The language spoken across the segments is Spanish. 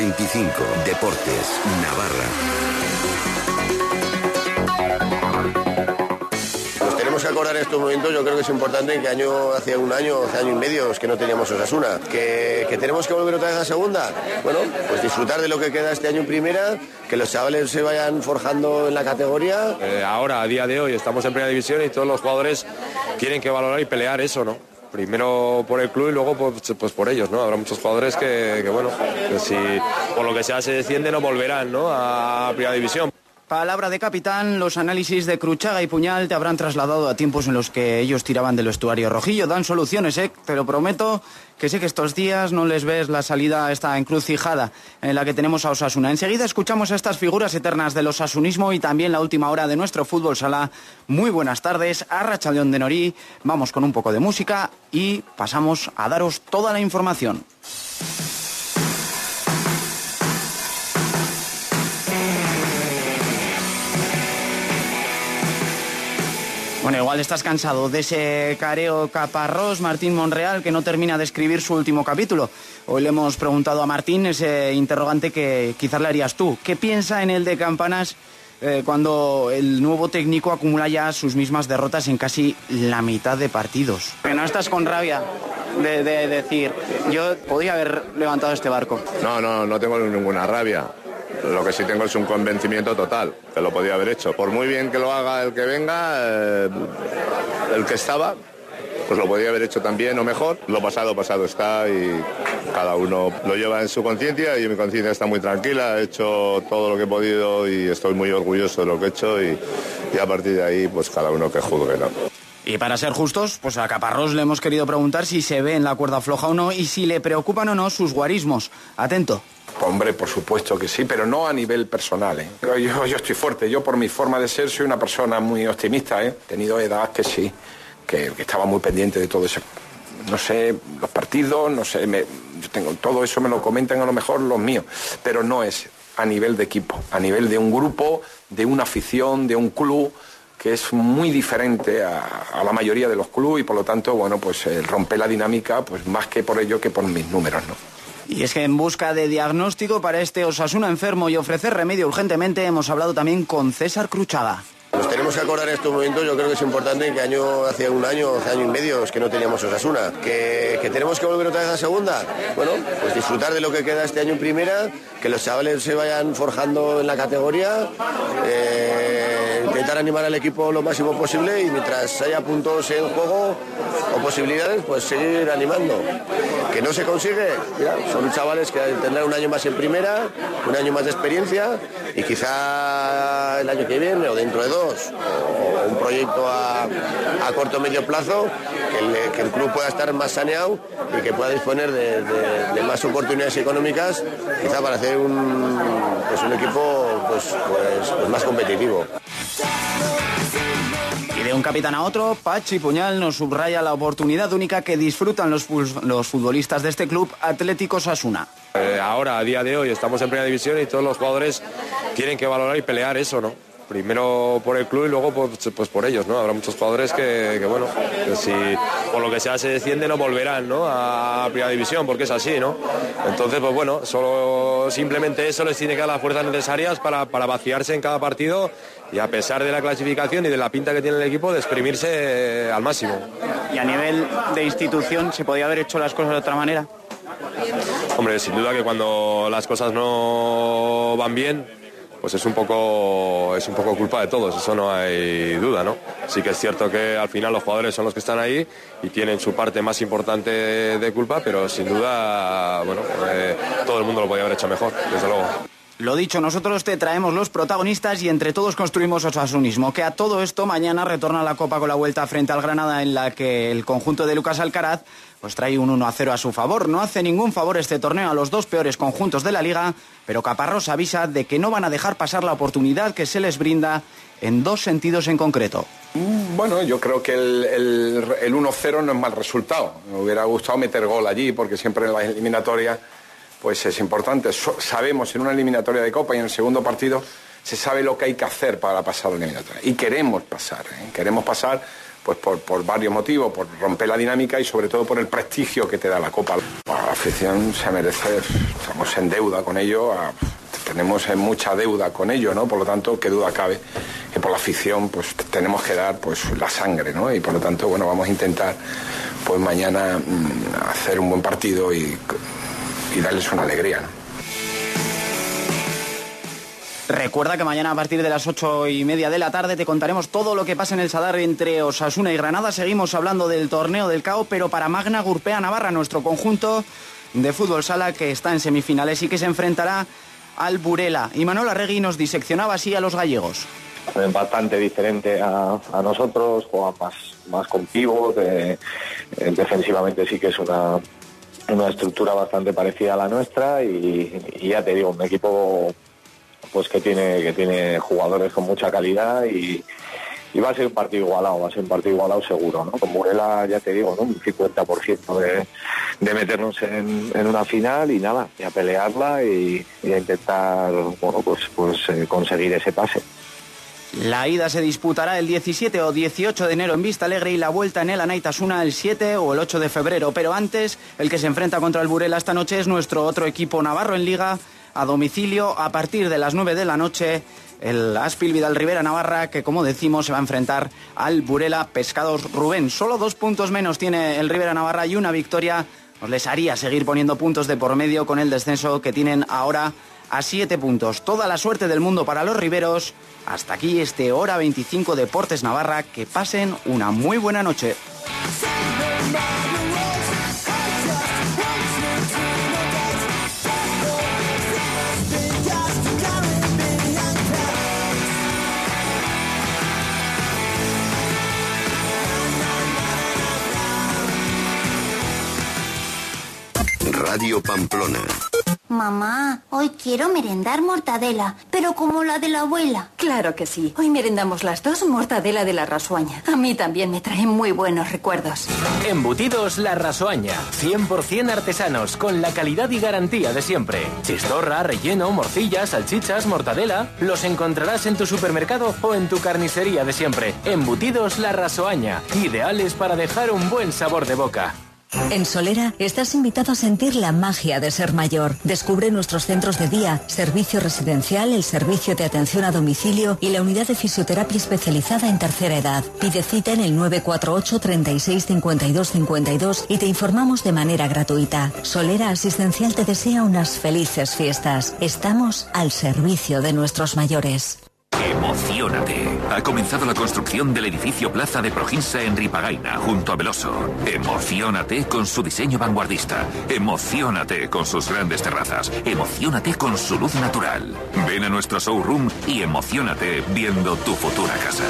25. Deportes. Navarra. Nos tenemos que acordar en estos momentos, yo creo que es importante que año, hace un año, hace año y medio que no teníamos Osasuna, que, que tenemos que volver otra vez a segunda. Bueno, pues disfrutar de lo que queda este año en primera, que los chavales se vayan forjando en la categoría. Eh, ahora, a día de hoy, estamos en primera división y todos los jugadores tienen que valorar y pelear eso, ¿no? Primero por el club y luego pues, pues por ellos, ¿no? Habrá muchos jugadores que, bueno, si por lo que sea se desciende no volverán, ¿no? A primera división. Palabra de capitán, los análisis de Cruchaga y Puñal te habrán trasladado a tiempos en los que ellos tiraban del estuario rojillo. Dan soluciones, ¿eh? Te lo prometo que sé que estos días no les ves la salida a esta encrucijada en la que tenemos a Osasuna. Enseguida escuchamos a estas figuras eternas del osasunismo y también la última hora de nuestro fútbol sala. Muy buenas tardes, Arracha León de Norí. Vamos con un poco de música y pasamos a daros toda la información. Bueno, igual estás cansado de ese careo caparrós Martín Monreal que no termina de escribir su último capítulo. Hoy le hemos preguntado a Martín ese interrogante que quizás le harías tú. ¿Qué piensa en el de Campanas eh, cuando el nuevo técnico acumula ya sus mismas derrotas en casi la mitad de partidos? Que no estás con rabia de, de decir, yo podía haber levantado este barco. No, no, no tengo ninguna rabia. Lo que sí tengo es un convencimiento total, que lo podía haber hecho. Por muy bien que lo haga el que venga, eh, el que estaba, pues lo podía haber hecho también o mejor. Lo pasado, pasado está y cada uno lo lleva en su conciencia y mi conciencia está muy tranquila. He hecho todo lo que he podido y estoy muy orgulloso de lo que he hecho y, y a partir de ahí, pues cada uno que juzgue, ¿no? Y para ser justos, pues a Caparrós le hemos querido preguntar si se ve en la cuerda floja o no y si le preocupan o no sus guarismos. Atento. Hombre, por supuesto que sí, pero no a nivel personal. ¿eh? Yo, estoy fuerte, yo por mi forma de ser soy una persona muy optimista. ¿eh? He tenido edad que sí, que, estaba muy pendiente de todo eso. No sé, los partidos, no sé, me, yo tengo, todo eso me lo comentan a lo mejor los míos, pero no es a nivel de equipo, a nivel de un grupo, de una afición, de un club que es muy diferente a, a, la mayoría de los clubes y por lo tanto, bueno, pues eh, rompe la dinámica, pues más que por ello que por mis números, ¿no? Y es que en busca de diagnóstico para este Osasuna enfermo y ofrecer remedio urgentemente hemos hablado también con César Cruchaga. Nos tenemos que acordar en estos momentos, yo creo que es importante que año, hace un año, hace año y medio es que no teníamos Osasuna, que, que, tenemos que volver otra vez a segunda. Bueno, pues disfrutar de lo que queda este año en primera, que los chavales se vayan forjando en la categoría, eh, intentar animar al equipo lo máximo posible y mientras haya puntos en juego o posibilidades, pues seguir animando. Que no se consigue, son chavales que tendrán un año más en primera, un año más de experiencia y quizá el año que viene o dentro de dos o un proyecto a, corto o medio plazo, que el, club pueda estar más saneado y que pueda disponer de más oportunidades económicas, quizá para hacer un, pues un equipo pues, pues, pues más competitivo. Y de un capitán a otro, Pachi Puñal nos subraya la oportunidad única que disfrutan los, los futbolistas de este club Atlético Sasuna. Eh, ahora, a día de hoy, estamos en primera división y todos los jugadores tienen que valorar y pelear eso, ¿no? Primero por el club y luego pues, pues, por ellos, ¿no? Habrá muchos jugadores que, que, bueno, que si por lo que sea se desciende no volverán, ¿no? A primera división, porque es así, ¿no? Entonces, pues bueno, solo simplemente eso les tiene que dar las fuerzas necesarias para, para vaciarse en cada partido y a pesar de la clasificación y de la pinta que tiene el equipo, de exprimirse al máximo. ¿Y a nivel de institución se podía haber hecho las cosas de otra manera? Hombre, sin duda que cuando las cosas no van bien, pues es un poco es un poco culpa de todos, eso no hay duda, ¿no? Sí que es cierto que al final los jugadores son los que están ahí y tienen su parte más importante de culpa, pero sin duda, bueno, eh, todo el mundo lo podía haber hecho mejor, desde luego. Lo dicho, nosotros te traemos los protagonistas y entre todos construimos osasunismo. Que a todo esto mañana retorna la Copa con la vuelta frente al Granada en la que el conjunto de Lucas Alcaraz pues trae un 1 a 0 a su favor. No hace ningún favor este torneo a los dos peores conjuntos de la liga, pero Caparrós avisa de que no van a dejar pasar la oportunidad que se les brinda en dos sentidos en concreto. Bueno, yo creo que el, el, el 1-0 no es mal resultado. Me hubiera gustado meter gol allí porque siempre en las eliminatorias pues es importante. Sabemos en una eliminatoria de Copa y en el segundo partido se sabe lo que hay que hacer para pasar la eliminatoria. Y queremos pasar, ¿eh? queremos pasar pues por, varios motivos, por romper la dinámica y sobre todo por el prestigio que te da la Copa. La afición se merece, estamos en deuda con ello, a, tenemos mucha deuda con ello, ¿no? Por lo tanto, qué duda cabe que por la afición pues tenemos que dar pues la sangre, ¿no? Y por lo tanto, bueno, vamos a intentar pues mañana mmm, hacer un buen partido y, y darles una alegría, ¿no? Recuerda que mañana a partir de las ocho y media de la tarde te contaremos todo lo que pasa en el Sadar entre Osasuna y Granada. Seguimos hablando del torneo del CAO, pero para Magna Gurpea Navarra, nuestro conjunto de fútbol sala que está en semifinales y que se enfrentará al Burela. Y Manuel Arregui nos diseccionaba así a los gallegos. Bastante diferente a, a nosotros, juega más, más con pivot, eh, defensivamente sí que es una, una estructura bastante parecida a la nuestra y, ya te digo, un equipo pues que tiene que tiene jugadores con mucha calidad y, va a ser un partido igualado, va a ser un partido igualado seguro, ¿no? Con Burela, ya te digo, ¿no? Un 50% de, de meternos en, en, una final y nada, y a pelearla y, y a intentar, bueno, pues, pues eh, conseguir ese pase. La ida se disputará el 17 o 18 de enero en Vista Alegre y la vuelta en el Anaitasuna el 7 o el 8 de febrero. Pero antes, el que se enfrenta contra el Burela esta noche es nuestro otro equipo navarro en Liga, a domicilio a partir de las 9 de la noche. El Aspil Vidal Rivera Navarra, que como decimos se va a enfrentar al Burela Pescados Rubén. Solo dos puntos menos tiene el Rivera Navarra y una victoria nos les haría seguir poniendo puntos de por medio con el descenso que tienen ahora a siete puntos. Toda la suerte del mundo para los riberos. Hasta aquí este Hora 25 Deportes Navarra. Que pasen una muy buena noche. Radio Pamplona. Mamá, hoy quiero merendar mortadela, pero como la de la abuela. Claro que sí. Hoy merendamos las dos mortadela de la rasuaña. A mí también me traen muy buenos recuerdos. Embutidos La Rasuaña. 100% artesanos, con la calidad y garantía de siempre. Chistorra, relleno, morcillas, salchichas, mortadela. Los encontrarás en tu supermercado o en tu carnicería de siempre. Embutidos La Rasoaña. Ideales para dejar un buen sabor de boca. En Solera estás invitado a sentir la magia de ser mayor. Descubre nuestros centros de día, servicio residencial, el servicio de atención a domicilio y la unidad de fisioterapia especializada en tercera edad. Pide cita en el 948 36 52 52 y te informamos de manera gratuita. Solera Asistencial te desea unas felices fiestas. Estamos al servicio de nuestros mayores. Emocionate. Ha comenzado la construcción del edificio Plaza de Proginsa en Ripagaina, junto a Veloso. Emocionate con su diseño vanguardista. Emocionate con sus grandes terrazas. Emocionate con su luz natural. Ven a nuestro showroom y emocionate viendo tu futura casa.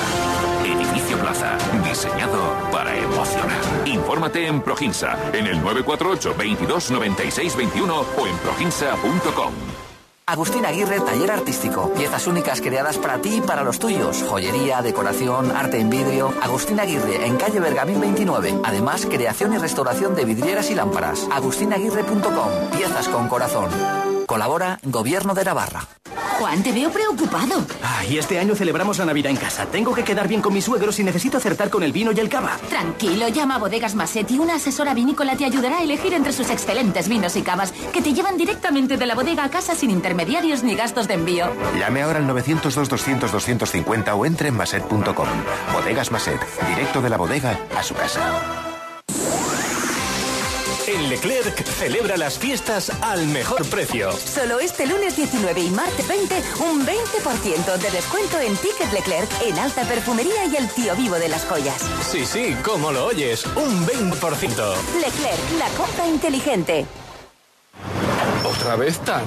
Edificio Plaza, diseñado para emocionar. Infórmate en Proginsa, en el 948 22 96 21 o en proginsa.com. Agustín Aguirre, taller artístico. Piezas únicas creadas para ti y para los tuyos. Joyería, decoración, arte en vidrio. Agustín Aguirre, en calle Bergamín 29. Además, creación y restauración de vidrieras y lámparas. agustinaguirre.com. Piezas con corazón. Colabora Gobierno de Navarra. Juan, te veo preocupado. Ah, y este año celebramos la Navidad en casa. Tengo que quedar bien con mis suegros y necesito acertar con el vino y el cava. Tranquilo, llama a Bodegas Massetti. Una asesora vinícola te ayudará a elegir entre sus excelentes vinos y cavas que te llevan directamente de la bodega a casa sin intermediarios ni gastos de envío. Llame ahora al 902-200-250 o entre en maset.com. Bodegas Maset, directo de la bodega a su casa. En Leclerc celebra las fiestas al mejor precio. Solo este lunes 19 y martes 20, un 20% de descuento en Ticket Leclerc, en alta perfumería y el tío vivo de las joyas. Sí, sí, como lo oyes, un 20%. Leclerc, la compra inteligente. Otra vez tarde.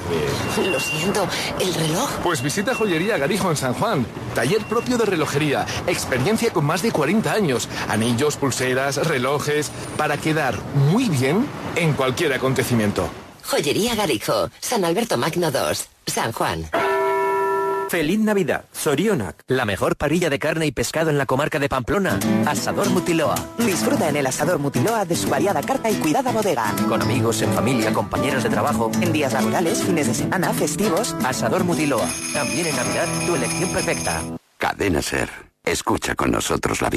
Lo siento, ¿el reloj? Pues visita Joyería Garijo en San Juan. Taller propio de relojería. Experiencia con más de 40 años. Anillos, pulseras, relojes. Para quedar muy bien en cualquier acontecimiento. Joyería Garijo. San Alberto Magno 2. San Juan. Feliz Navidad, Zorionak, la mejor parrilla de carne y pescado en la comarca de Pamplona. Asador Mutiloa. Disfruta en el Asador Mutiloa de su variada carta y cuidada bodega. Con amigos, en familia, compañeros de trabajo. En días laborales, fines de semana, festivos. Asador Mutiloa. También en Navidad, tu elección perfecta. Cadena Ser. Escucha con nosotros la vida.